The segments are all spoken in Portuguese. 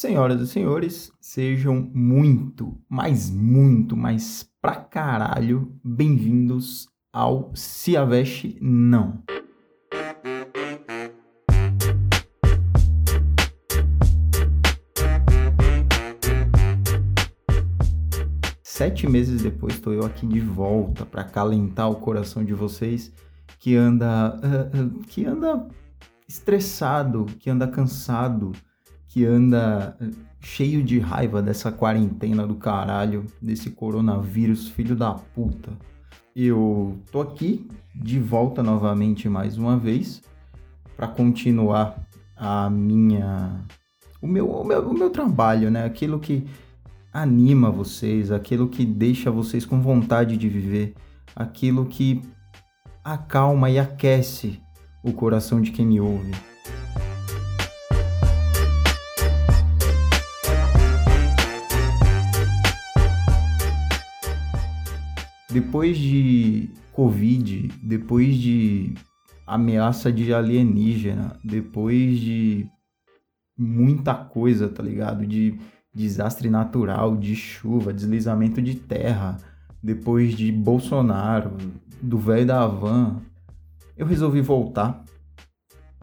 Senhoras e senhores, sejam muito, mas muito, mas pra caralho bem-vindos ao Se a Veste Não. Sete meses depois estou eu aqui de volta para calentar o coração de vocês que anda, uh, uh, que anda estressado, que anda cansado, que anda uh, cheio de raiva dessa quarentena do caralho, desse coronavírus, filho da puta. Eu tô aqui de volta novamente mais uma vez para continuar a minha o meu, o meu o meu trabalho, né? Aquilo que anima vocês, aquilo que deixa vocês com vontade de viver, aquilo que acalma e aquece o coração de quem me ouve. Depois de Covid, depois de ameaça de alienígena, depois de muita coisa, tá ligado? De desastre natural, de chuva, deslizamento de terra, depois de Bolsonaro, do velho da van, eu resolvi voltar.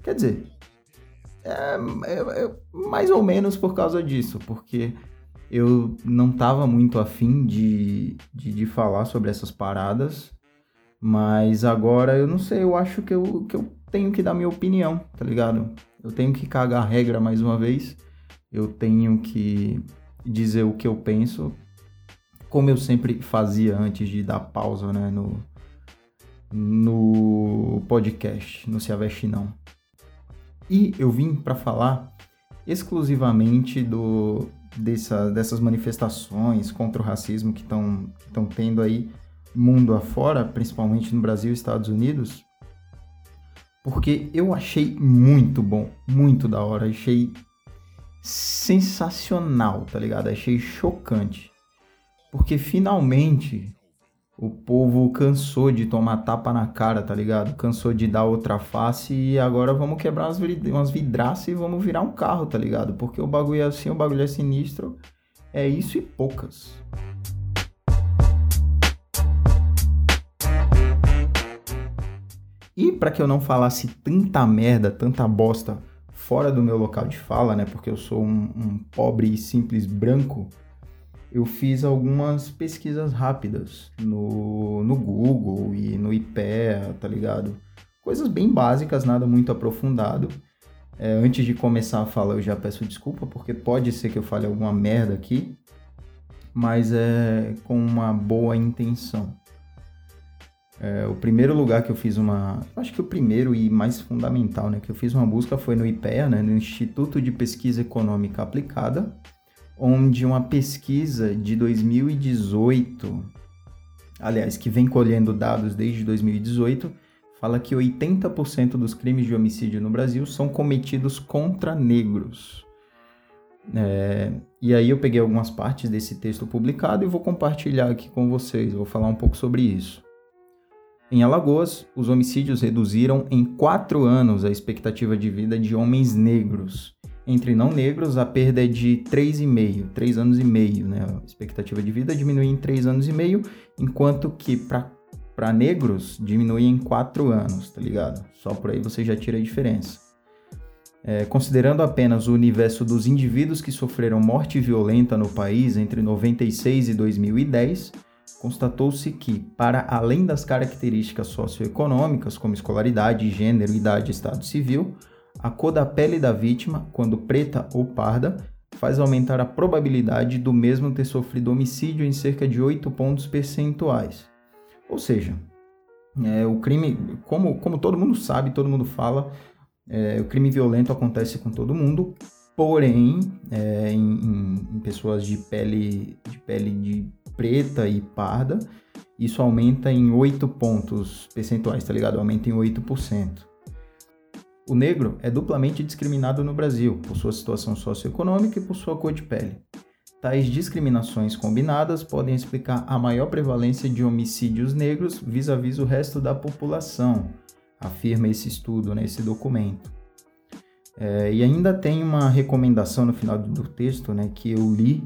Quer dizer, é, é, é, mais ou menos por causa disso, porque eu não tava muito afim de, de, de, falar sobre essas paradas, mas agora eu não sei, eu acho que eu, que eu tenho que dar minha opinião, tá ligado? Eu tenho que cagar a regra mais uma vez eu tenho que dizer o que eu penso, como eu sempre fazia antes de dar pausa né, no, no podcast, no Se Aveste Não. E eu vim para falar exclusivamente do, dessa, dessas manifestações contra o racismo que estão tendo aí mundo afora, principalmente no Brasil e Estados Unidos, porque eu achei muito bom, muito da hora, achei sensacional, tá ligado? Achei chocante. Porque finalmente o povo cansou de tomar tapa na cara, tá ligado? Cansou de dar outra face e agora vamos quebrar umas, vidraças e vamos virar um carro, tá ligado? Porque o bagulho é assim, o bagulho é sinistro. É isso e poucas. E para que eu não falasse tanta merda, tanta bosta fora do meu local de fala, né? Porque eu sou um, um pobre e simples branco. Eu fiz algumas pesquisas rápidas no, no Google e no IPEA, tá ligado? Coisas bem básicas, nada muito aprofundado. É, antes de começar a falar, eu já peço desculpa, porque pode ser que eu fale alguma merda aqui, mas é com uma boa intenção. É, o primeiro lugar que eu fiz uma. Acho que o primeiro e mais fundamental, né? Que eu fiz uma busca foi no IPEA, né, no Instituto de Pesquisa Econômica Aplicada, onde uma pesquisa de 2018, aliás, que vem colhendo dados desde 2018, fala que 80% dos crimes de homicídio no Brasil são cometidos contra negros. É, e aí eu peguei algumas partes desse texto publicado e vou compartilhar aqui com vocês, vou falar um pouco sobre isso. Em Alagoas, os homicídios reduziram em quatro anos a expectativa de vida de homens negros. Entre não negros, a perda é de 3,5, 3 anos e meio, né? A expectativa de vida diminui em 3 anos e meio, enquanto que para negros diminui em 4 anos, tá ligado? Só por aí você já tira a diferença. É, considerando apenas o universo dos indivíduos que sofreram morte violenta no país entre 96 e 2010, constatou-se que, para além das características socioeconômicas, como escolaridade, gênero, idade e estado civil, a cor da pele da vítima, quando preta ou parda, faz aumentar a probabilidade do mesmo ter sofrido homicídio em cerca de 8 pontos percentuais. Ou seja, é, o crime, como, como todo mundo sabe, todo mundo fala, é, o crime violento acontece com todo mundo, porém, é, em, em, pessoas de pele, de pele de preta e parda, isso aumenta em 8 pontos percentuais, tá ligado? Aumenta em 8%. O negro é duplamente discriminado no Brasil, por sua situação socioeconômica e por sua cor de pele. Tais discriminações combinadas podem explicar a maior prevalência de homicídios negros vis-à-vis -vis o resto da população, afirma esse estudo nesse documento. É, e ainda tem uma recomendação no final do texto, né, que eu li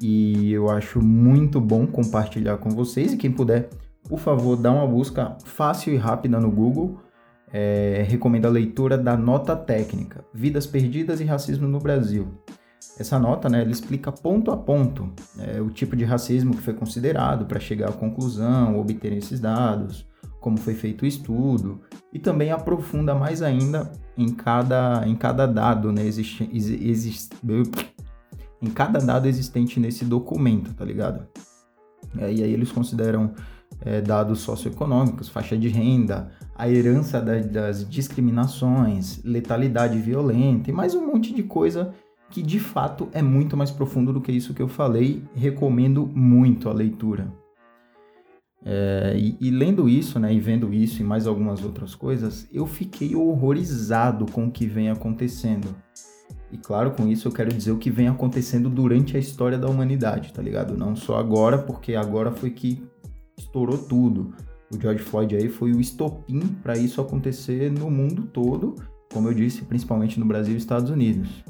e eu acho muito bom compartilhar com vocês. E quem puder, por favor, dá uma busca fácil e rápida no Google. É, recomendo a leitura da nota técnica Vidas Perdidas e Racismo no Brasil. Essa nota, né, ela explica ponto a ponto é, o tipo de racismo que foi considerado para chegar à conclusão, obter esses dados, como foi feito o estudo, e também aprofunda mais ainda em cada, em cada dado, né, em cada dado existente nesse documento, tá ligado? É, e aí eles consideram é, dados socioeconômicos, faixa de renda, a herança da, das discriminações, letalidade violenta e mais um monte de coisa que de fato é muito mais profundo do que isso que eu falei. Recomendo muito a leitura. É, e, e, lendo isso, né, e vendo isso e mais algumas outras coisas, eu fiquei horrorizado com o que vem acontecendo. E claro, com isso eu quero dizer o que vem acontecendo durante a história da humanidade, tá ligado? Não só agora, porque agora foi que estourou tudo. O George Floyd aí foi o estopim para isso acontecer no mundo todo, como eu disse, principalmente no Brasil e Estados Unidos.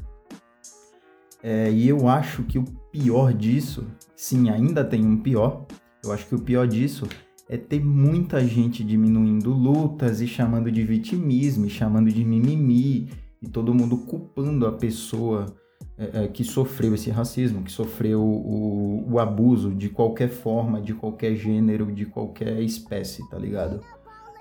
É, e eu acho que o pior disso, sim, ainda tem um pior. Eu acho que o pior disso é ter muita gente diminuindo lutas e chamando de vitimismo, e chamando de mimimi, e todo mundo culpando a pessoa é, é, que sofreu esse racismo, que sofreu o, o, abuso de qualquer forma, de qualquer gênero, de qualquer espécie, tá ligado?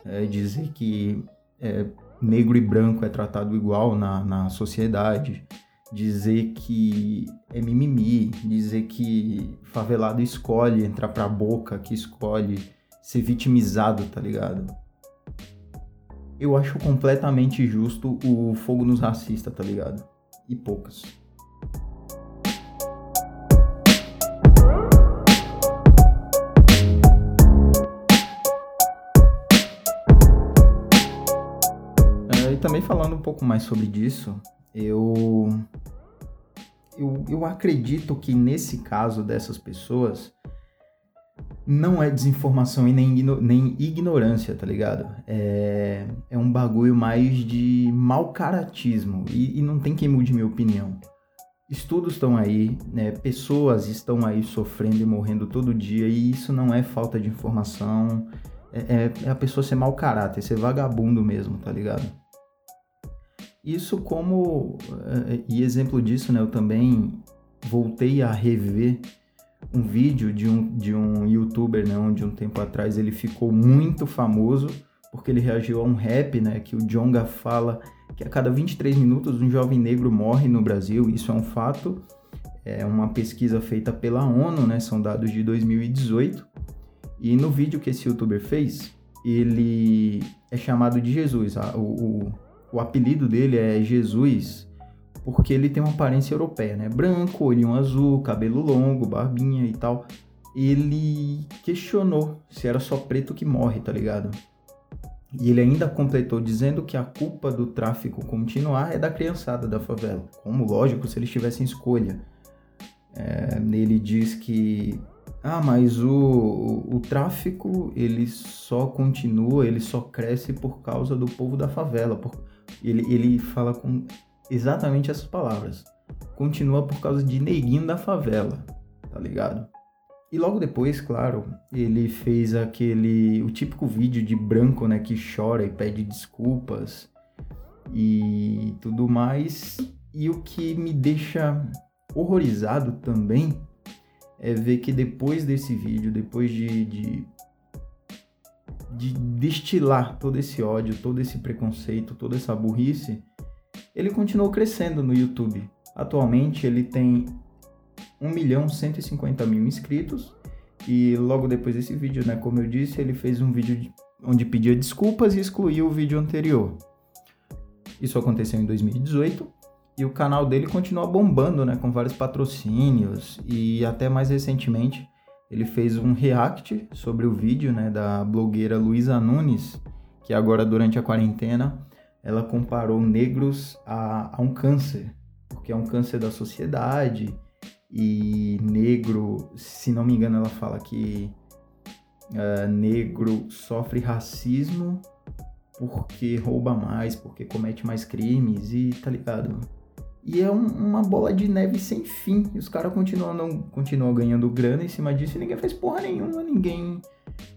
É dizer que é, negro e branco é tratado igual na, na sociedade, dizer que é mimimi, dizer que favelado escolhe entrar pra boca, que escolhe ser vitimizado, tá ligado? eu acho completamente justo o fogo nos racistas, tá ligado? E poucas. Pouco mais sobre disso, eu, eu, eu acredito que nesse caso dessas pessoas, não é desinformação e nem, nem ignorância, tá ligado? É, é um bagulho mais de mau caratismo e, e não tem quem mude minha opinião. Estudos estão aí, né? pessoas estão aí sofrendo e morrendo todo dia e isso não é falta de informação, é, é, é a pessoa ser mau caráter, ser vagabundo mesmo, tá ligado? Isso como, é, e exemplo disso, né, eu também voltei a rever um vídeo de um, de um youtuber, né, onde um tempo atrás ele ficou muito famoso porque ele reagiu a um rap, né, que o Jonga fala que a cada 23 minutos um jovem negro morre no Brasil, isso é um fato, é uma pesquisa feita pela ONU, né, são dados de 2018, e no vídeo que esse youtuber fez, ele é chamado de Jesus, o, o, o apelido dele é Jesus porque ele tem uma aparência europeia, né? Branco, olhinho azul, cabelo longo, barbinha e tal. Ele questionou se era só preto que morre, tá ligado? E ele ainda completou dizendo que a culpa do tráfico continuar é da criançada da favela. Como lógico, se eles tivessem escolha. É, ele diz que ah, mas o, o, o, tráfico ele só continua, ele só cresce por causa do povo da favela. Por, ele, ele fala com exatamente essas palavras. Continua por causa de neguinho da favela, tá ligado? E logo depois, claro, ele fez aquele o típico vídeo de branco, né, que chora e pede desculpas e tudo mais. E o que me deixa horrorizado também é ver que depois desse vídeo, depois de, de, de destilar todo esse ódio, todo esse preconceito, toda essa burrice, ele continuou crescendo no YouTube. Atualmente ele tem 1 milhão 150 mil inscritos e logo depois desse vídeo, né, como eu disse, ele fez um vídeo onde pedia desculpas e excluiu o vídeo anterior. Isso aconteceu em 2018 e o canal dele continua bombando, né, com vários patrocínios e até mais recentemente ele fez um react sobre o vídeo, né, da blogueira Luísa Nunes, que agora durante a quarentena ela comparou negros a, a um câncer, porque é um câncer da sociedade e negro, se não me engano, ela fala que uh, negro sofre racismo porque rouba mais, porque comete mais crimes e tá ligado? E é um, uma bola de neve sem fim. E os caras continuam, continuam ganhando grana em cima disso e ninguém faz porra nenhuma, ninguém.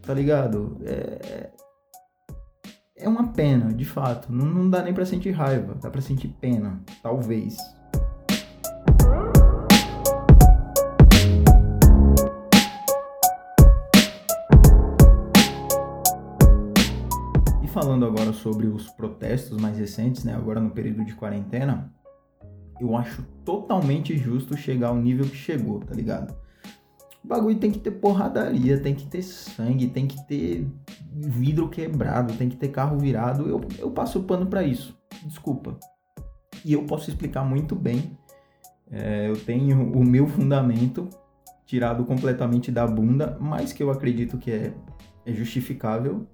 Tá ligado? É. É uma pena, de fato. Não, não dá nem pra sentir raiva, dá pra sentir pena, talvez. E falando agora sobre os protestos mais recentes, né? Agora no período de quarentena eu acho totalmente justo chegar ao nível que chegou, tá ligado? O bagulho tem que ter porradaria, tem que ter sangue, tem que ter vidro quebrado, tem que ter carro virado. Eu, eu passo o pano para isso. Desculpa. E eu posso explicar muito bem. É, eu tenho o meu fundamento tirado completamente da bunda, mas que eu acredito que é, é justificável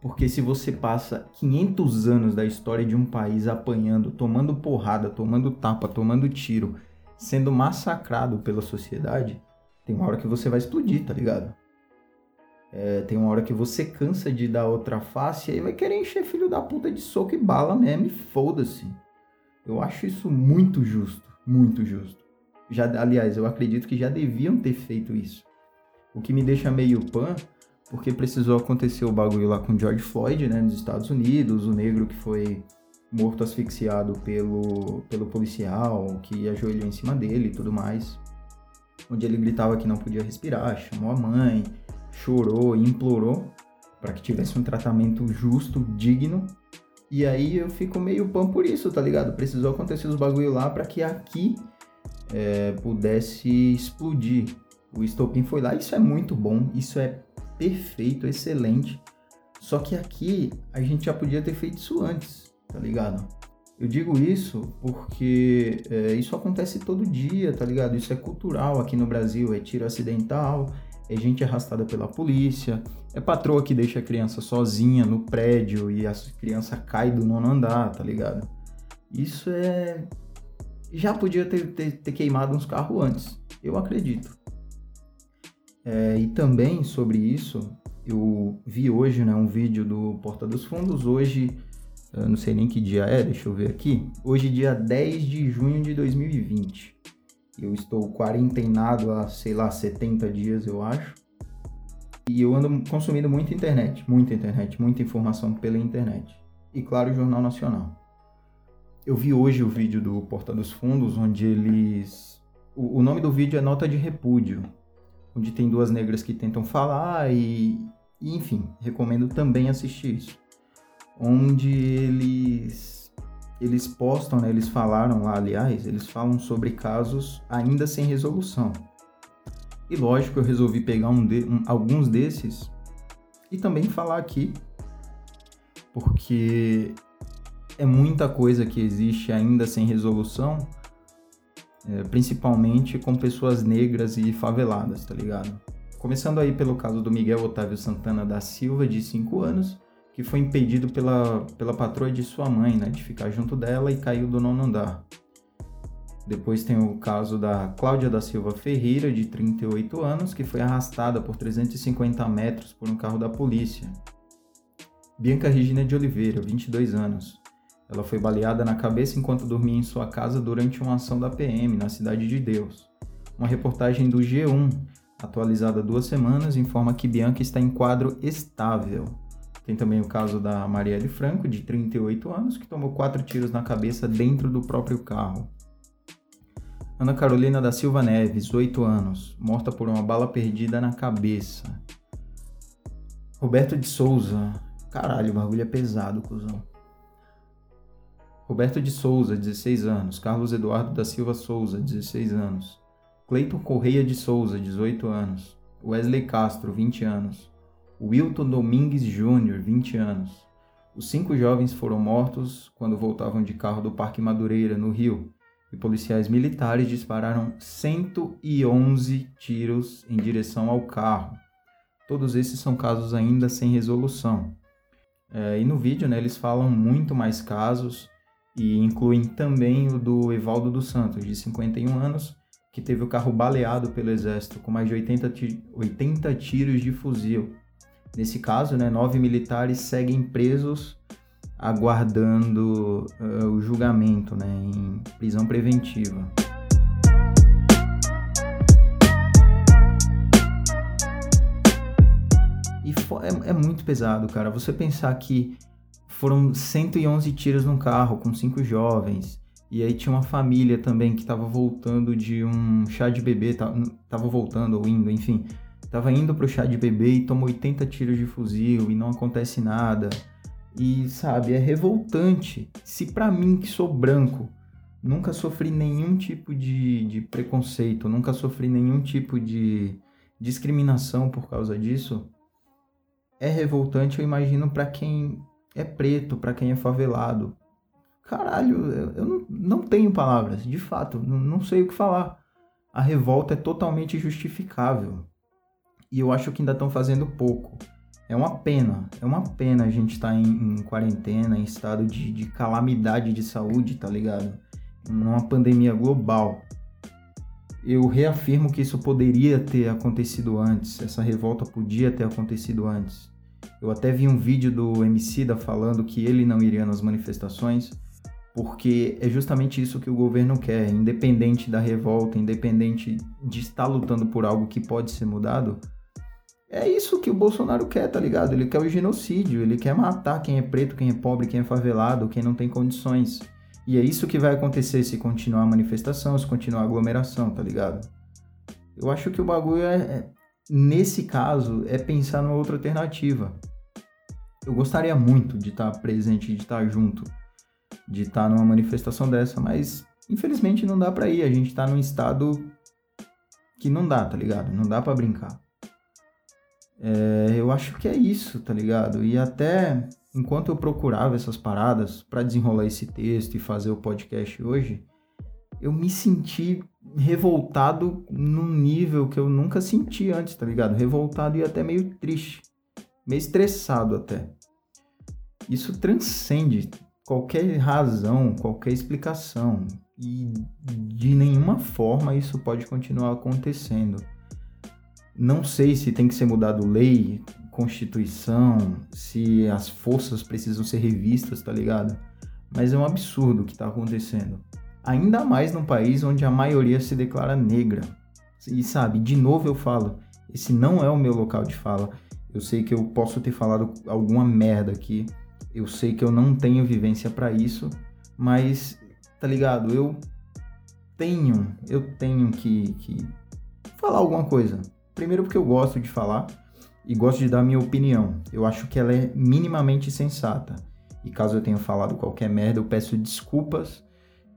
porque se você passa 500 anos da história de um país apanhando, tomando porrada, tomando tapa, tomando tiro, sendo massacrado pela sociedade, tem uma hora que você vai explodir, tá ligado? É, tem uma hora que você cansa de dar outra face e aí vai querer encher filho da puta de soco e bala mesmo e foda-se. Eu acho isso muito justo, muito justo. Já, aliás, eu acredito que já deviam ter feito isso. O que me deixa meio pan porque precisou acontecer o bagulho lá com George Floyd, né, nos Estados Unidos, o negro que foi morto asfixiado pelo, pelo policial, que ajoelhou em cima dele e tudo mais, onde ele gritava que não podia respirar, chamou a mãe, chorou e implorou para que tivesse um tratamento justo, digno. E aí eu fico meio pão por isso, tá ligado? Precisou acontecer os bagulho lá para que aqui é, pudesse explodir. O estopim foi lá, isso é muito bom, isso é perfeito, excelente. Só que aqui a gente já podia ter feito isso antes, tá ligado? Eu digo isso porque é, isso acontece todo dia, tá ligado? Isso é cultural aqui no Brasil, é tiro acidental, é gente arrastada pela polícia, é patroa que deixa a criança sozinha no prédio e a criança cai do nono andar, tá ligado? Isso é. Já podia ter, ter, ter queimado uns carros antes, eu acredito. É, e também sobre isso, eu vi hoje né, um vídeo do Porta dos Fundos. Hoje, não sei nem que dia é, deixa eu ver aqui. Hoje, dia 10 de junho de 2020. Eu estou quarentenado há, sei lá, 70 dias, eu acho. E eu ando consumindo muita internet, muita internet, muita informação pela internet. E claro, o Jornal Nacional. Eu vi hoje o vídeo do Porta dos Fundos, onde eles. O, o nome do vídeo é Nota de Repúdio onde tem duas negras que tentam falar e, e enfim, recomendo também assistir isso. Onde eles eles postam, né, eles falaram lá, aliás, eles falam sobre casos ainda sem resolução. E lógico, eu resolvi pegar um de, um, alguns desses e também falar aqui, porque é muita coisa que existe ainda sem resolução principalmente com pessoas negras e faveladas, tá ligado? Começando aí pelo caso do Miguel Otávio Santana da Silva, de 5 anos, que foi impedido pela, pela patroa de sua mãe, né, de ficar junto dela e caiu do nono andar. Depois tem o caso da Cláudia da Silva Ferreira, de 38 anos, que foi arrastada por 350 metros por um carro da polícia. Bianca Regina de Oliveira, 22 anos, ela foi baleada na cabeça enquanto dormia em sua casa durante uma ação da PM na Cidade de Deus. Uma reportagem do G1, atualizada duas semanas, informa que Bianca está em quadro estável. Tem também o caso da Marielle Franco, de 38 anos, que tomou quatro tiros na cabeça dentro do próprio carro. Ana Carolina da Silva Neves, 8 anos, morta por uma bala perdida na cabeça. Roberto de Souza. Caralho, o bagulho é pesado, cuzão. Roberto de Souza, 16 anos. Carlos Eduardo da Silva Souza, 16 anos. Cleiton Correia de Souza, 18 anos. Wesley Castro, 20 anos. Wilton Domingues Júnior, 20 anos. Os cinco jovens foram mortos quando voltavam de carro do Parque Madureira, no Rio, e policiais militares dispararam 111 tiros em direção ao carro. Todos esses são casos ainda sem resolução. É, e no vídeo né, eles falam muito mais casos, e incluem também o do Evaldo dos Santos, de 51 anos, que teve o carro baleado pelo exército com mais de 80, 80 tiros de fuzil. Nesse caso, né, nove militares seguem presos aguardando uh, o julgamento né, em prisão preventiva. E é, é muito pesado, cara. Você pensar que foram 111 tiros num carro com cinco jovens. E aí tinha uma família também que estava voltando de um chá de bebê, tava voltando ou indo, enfim. Tava indo pro chá de bebê e tomou 80 tiros de fuzil e não acontece nada. E sabe, é revoltante. Se para mim que sou branco, nunca sofri nenhum tipo de, de preconceito, nunca sofri nenhum tipo de discriminação por causa disso, é revoltante, eu imagino, para quem é preto, para quem é favelado. Caralho, eu, não, não tenho palavras, de fato, não, não sei o que falar. A revolta é totalmente justificável. E eu acho que ainda estão fazendo pouco. É uma pena, é uma pena a gente estar tá em, em, quarentena, em estado de, de calamidade de saúde, tá ligado? Numa pandemia global. Eu reafirmo que isso poderia ter acontecido antes, essa revolta podia ter acontecido antes. Eu até vi um vídeo do Emicida falando que ele não iria nas manifestações, porque é justamente isso que o governo quer, independente da revolta, independente de estar lutando por algo que pode ser mudado. É isso que o Bolsonaro quer, tá ligado? Ele quer o genocídio, ele quer matar quem é preto, quem é pobre, quem é favelado, quem não tem condições. E é isso que vai acontecer se continuar a manifestação, se continuar a aglomeração, tá ligado? Eu acho que o bagulho é, é nesse caso, é pensar numa outra alternativa. Eu gostaria muito de estar presente, de estar junto, de estar numa manifestação dessa, mas infelizmente não dá para ir. A gente tá num estado que não dá, tá ligado? Não dá para brincar. É, eu acho que é isso, tá ligado? E até enquanto eu procurava essas paradas para desenrolar esse texto e fazer o podcast hoje, eu me senti revoltado num nível que eu nunca senti antes, tá ligado? Revoltado e até meio triste, meio estressado até. Isso transcende qualquer razão, qualquer explicação e de nenhuma forma isso pode continuar acontecendo. Não sei se tem que ser mudado lei, constituição, se as forças precisam ser revistas, tá ligado? Mas é um absurdo o que tá acontecendo ainda mais num país onde a maioria se declara negra. E sabe, de novo eu falo, esse não é o meu local de fala. Eu sei que eu posso ter falado alguma merda aqui. Eu sei que eu não tenho vivência para isso, mas tá ligado? Eu tenho, eu tenho que, que falar alguma coisa. Primeiro porque eu gosto de falar e gosto de dar minha opinião. Eu acho que ela é minimamente sensata. E caso eu tenha falado qualquer merda, eu peço desculpas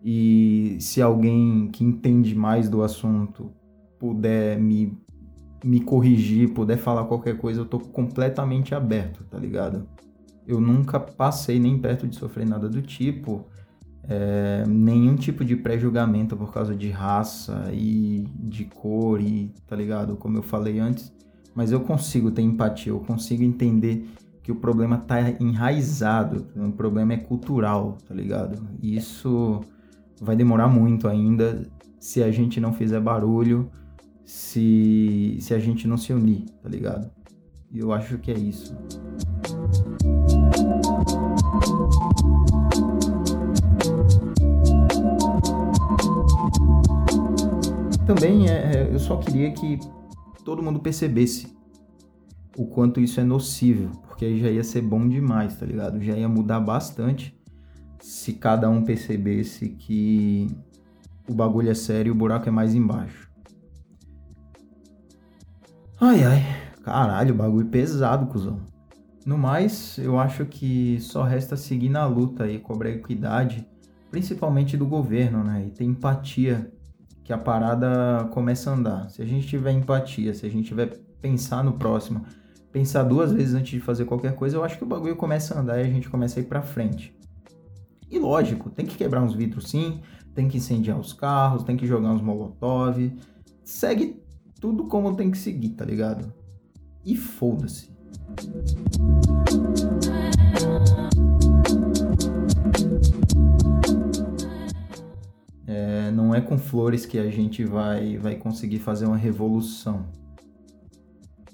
e se alguém que entende mais do assunto puder me, me corrigir, puder falar qualquer coisa, eu tô completamente aberto, tá ligado? Eu nunca passei nem perto de sofrer nada do tipo, é, nenhum tipo de pré-julgamento por causa de raça e de cor e, tá ligado? Como eu falei antes, mas eu consigo ter empatia, eu consigo entender que o problema tá enraizado, o problema é cultural, tá ligado? E isso vai demorar muito ainda se a gente não fizer barulho, se, se a gente não se unir, tá ligado? E eu acho que é isso. Também é, é, eu só queria que todo mundo percebesse o quanto isso é nocivo, porque aí já ia ser bom demais, tá ligado? Já ia mudar bastante se cada um percebesse que o bagulho é sério e o buraco é mais embaixo. Ai ai, caralho, bagulho pesado, cuzão. No mais, eu acho que só resta seguir na luta e cobrar equidade, principalmente do governo, né? E ter empatia, que a parada começa a andar. Se a gente tiver empatia, se a gente tiver pensar no próximo, pensar duas vezes antes de fazer qualquer coisa, eu acho que o bagulho começa a andar e a gente começa a ir pra frente. E lógico, tem que quebrar uns vidros sim, tem que incendiar os carros, tem que jogar uns molotov. Segue tudo como tem que seguir, tá ligado? E foda-se. É, não é com flores que a gente vai, vai conseguir fazer uma revolução.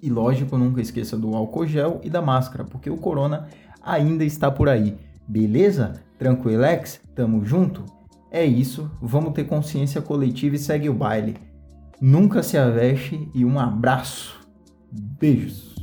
E lógico, nunca esqueça do álcool gel e da máscara, porque o corona ainda está por aí. Beleza? Tranquilex? Tamo junto? É isso, vamos ter consciência coletiva e segue o baile. Nunca se aveste e um abraço. Beijos.